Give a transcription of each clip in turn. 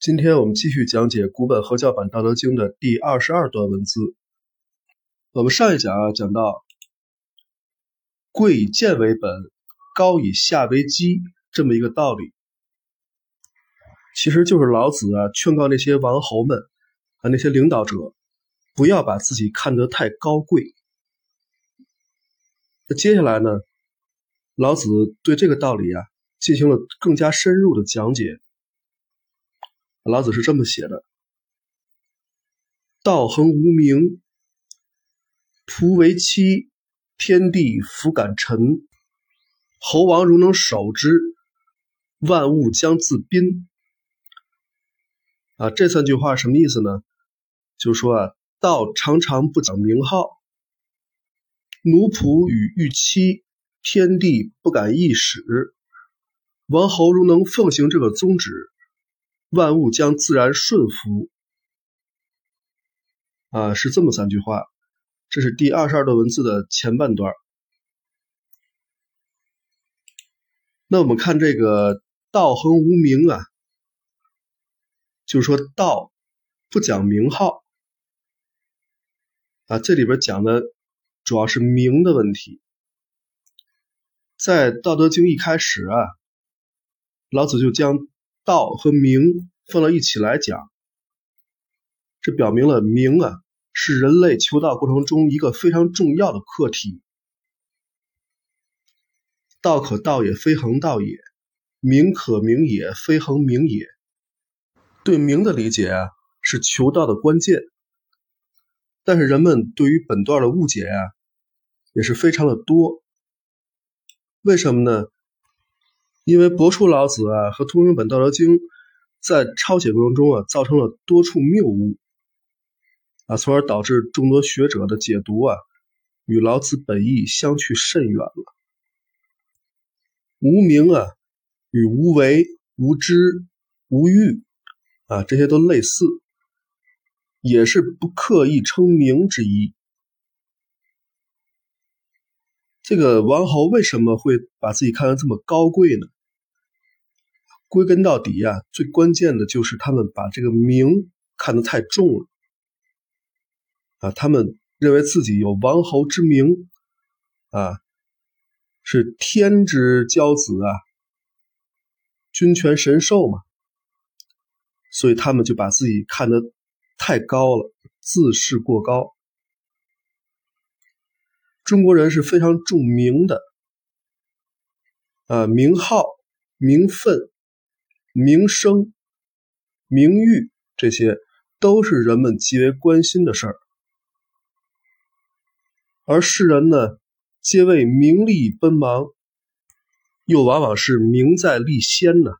今天我们继续讲解古本合教版《道德经》的第二十二段文字。我们上一讲啊讲到“贵以贱为本，高以下为基”这么一个道理，其实就是老子啊劝告那些王侯们啊那些领导者，不要把自己看得太高贵。那接下来呢，老子对这个道理啊进行了更加深入的讲解。老子是这么写的：“道恒无名，仆为妻，天地弗敢臣。侯王如能守之，万物将自宾。”啊，这三句话什么意思呢？就说啊，道常常不讲名号，奴仆与御妻，天地不敢易使。王侯如能奉行这个宗旨。万物将自然顺服，啊，是这么三句话。这是第二十二段文字的前半段。那我们看这个“道恒无名”啊，就是说道不讲名号啊。这里边讲的主要是名的问题。在《道德经》一开始啊，老子就将。道和名放到一起来讲，这表明了名啊是人类求道过程中一个非常重要的课题。道可道也，非恒道也；名可名也，非恒名也。对名的理解啊是求道的关键，但是人们对于本段的误解啊也是非常的多。为什么呢？因为博出老子啊和通用本《道德经》在抄写过程中啊，造成了多处谬误啊，从而导致众多学者的解读啊与老子本意相去甚远了。无名啊与无为、无知、无欲啊这些都类似，也是不刻意称名之一。这个王侯为什么会把自己看得这么高贵呢？归根到底呀，最关键的就是他们把这个名看得太重了啊！他们认为自己有王侯之名啊，是天之骄子啊，君权神授嘛，所以他们就把自己看得太高了，自视过高。中国人是非常重名的啊，名号、名分。名声、名誉，这些都是人们极为关心的事儿，而世人呢，皆为名利奔忙，又往往是名在利先呢。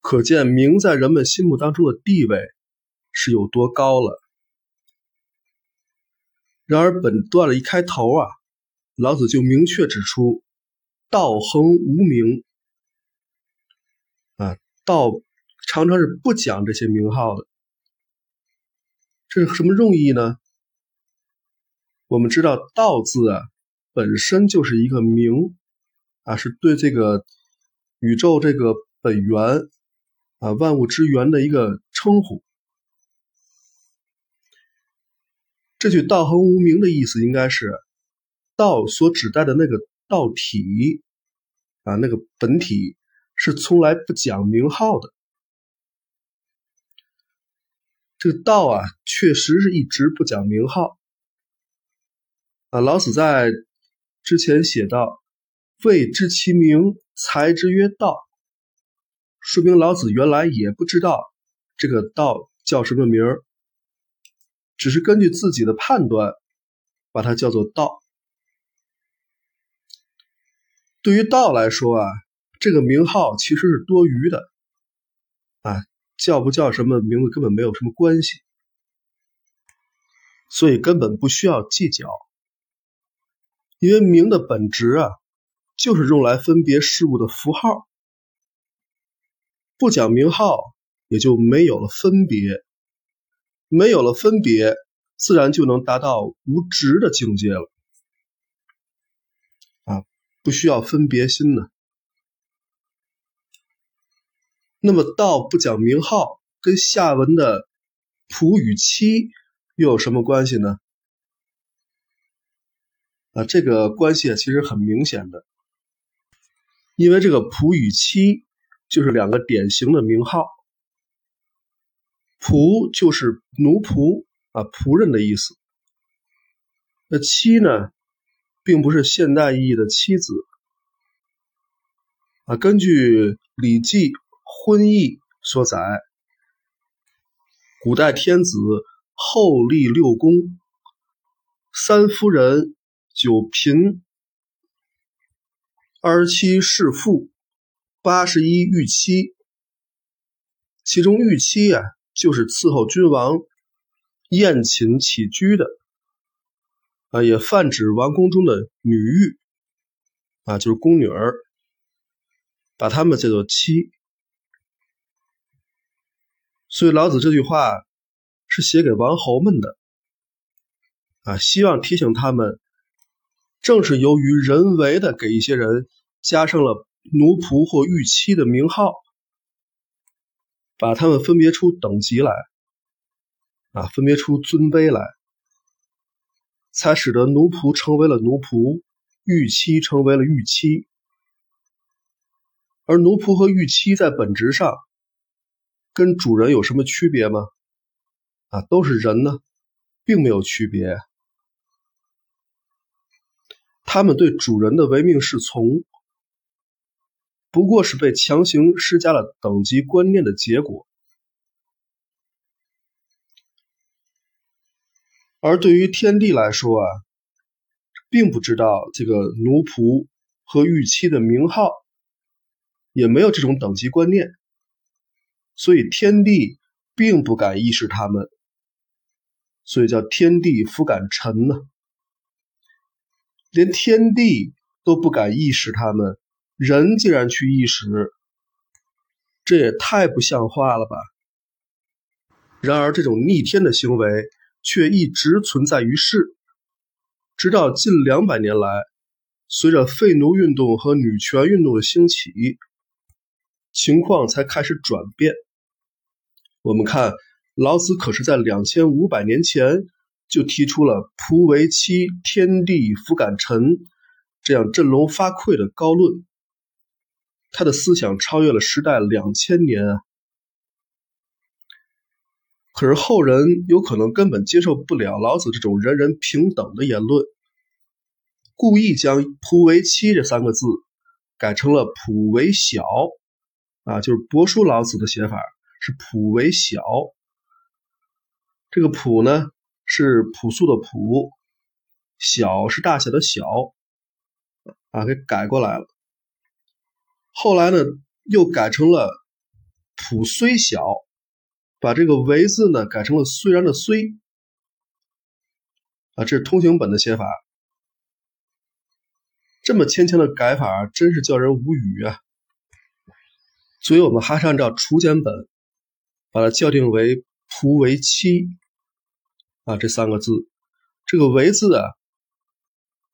可见名在人们心目当中的地位是有多高了。然而本段的一开头啊，老子就明确指出：“道恒无名。”道常常是不讲这些名号的，这是什么用意呢？我们知道“道”字啊，本身就是一个名啊，是对这个宇宙这个本源啊，万物之源的一个称呼。这句“道恒无名”的意思，应该是道所指代的那个道体啊，那个本体。是从来不讲名号的。这个道啊，确实是一直不讲名号。啊，老子在之前写道：“未知其名，才之曰道。”说明老子原来也不知道这个道叫什么名儿，只是根据自己的判断，把它叫做道。对于道来说啊。这个名号其实是多余的，啊，叫不叫什么名字根本没有什么关系，所以根本不需要计较，因为名的本质啊，就是用来分别事物的符号，不讲名号也就没有了分别，没有了分别，自然就能达到无执的境界了，啊，不需要分别心呢。那么道不讲名号，跟下文的仆与妻又有什么关系呢？啊，这个关系其实很明显的，因为这个仆与妻就是两个典型的名号。仆就是奴仆啊，仆人的意思。那妻呢，并不是现代意义的妻子啊。根据《礼记·婚义》所载，古代天子后立六宫，三夫人。九嫔，二十七侍妇，八十一御妻。其中御妻啊，就是伺候君王宴寝起居的啊，也泛指王宫中的女御啊，就是宫女儿，把她们叫做妻。所以老子这句话是写给王侯们的啊，希望提醒他们。正是由于人为的给一些人加上了奴仆或御妻的名号，把他们分别出等级来，啊，分别出尊卑来，才使得奴仆成为了奴仆，御妻成为了御妻。而奴仆和御妻在本质上跟主人有什么区别吗？啊，都是人呢，并没有区别。他们对主人的唯命是从，不过是被强行施加了等级观念的结果。而对于天帝来说啊，并不知道这个奴仆和御妻的名号，也没有这种等级观念，所以天地并不敢意识他们，所以叫天地弗敢臣呢。连天地都不敢意识他们，人竟然去意识，这也太不像话了吧！然而，这种逆天的行为却一直存在于世，直到近两百年来，随着废奴运动和女权运动的兴起，情况才开始转变。我们看，老子可是在两千五百年前。就提出了“仆为妻，天地弗敢臣”这样振聋发聩的高论。他的思想超越了时代两千年啊！可是后人有可能根本接受不了老子这种人人平等的言论，故意将“仆为妻”这三个字改成了“仆为小”，啊，就是帛书老子的写法是“朴为小”。这个“朴”呢？是朴素的朴，小是大小的小，啊，给改过来了。后来呢，又改成了朴虽小，把这个为字呢改成了虽然的虽，啊，这是通行本的写法。这么牵强的改法，真是叫人无语啊！所以我们还是按照楚简本，把它校定为仆为妻。啊，这三个字，这个“为”字啊，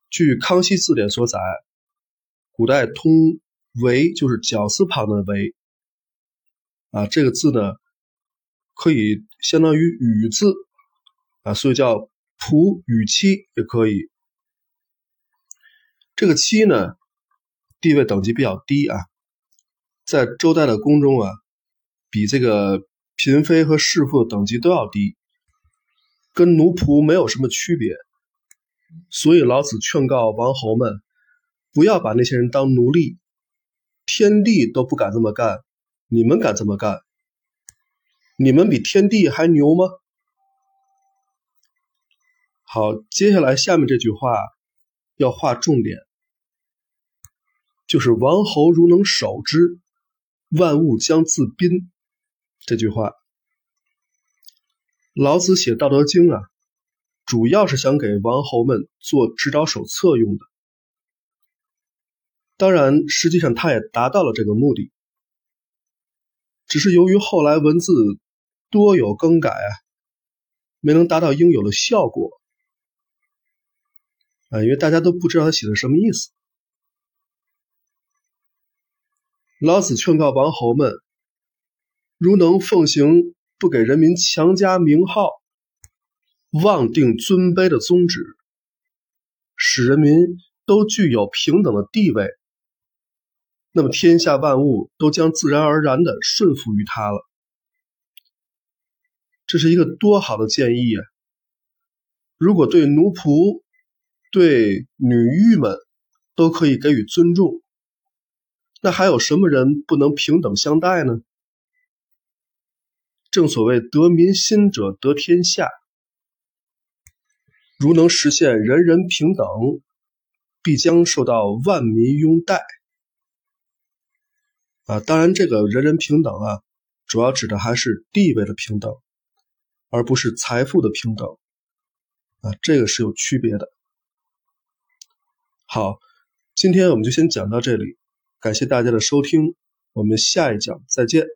据康熙字典所载，古代通“为”就是绞丝旁的“为”。啊，这个字呢，可以相当于“与”字啊，所以叫“仆与妻”也可以。这个“妻”呢，地位等级比较低啊，在周代的宫中啊，比这个嫔妃和侍妇等级都要低。跟奴仆没有什么区别，所以老子劝告王侯们，不要把那些人当奴隶。天地都不敢这么干，你们敢这么干？你们比天地还牛吗？好，接下来下面这句话要划重点，就是“王侯如能守之，万物将自宾”这句话。老子写《道德经》啊，主要是想给王侯们做指导手册用的。当然，实际上他也达到了这个目的，只是由于后来文字多有更改啊，没能达到应有的效果啊，因为大家都不知道他写的什么意思。老子劝告王侯们如能奉行不给人民强加名号、妄定尊卑的宗旨，使人民都具有平等的地位，那么天下万物都将自然而然的顺服于他了。这是一个多好的建议啊！如果对奴仆、对女御们都可以给予尊重，那还有什么人不能平等相待呢？正所谓得民心者得天下，如能实现人人平等，必将受到万民拥戴。啊，当然，这个人人平等啊，主要指的还是地位的平等。而不是财富的平等啊，这个是有区别的。好，今天我们就先讲到这里，感谢大家的收听，我们下一讲再见。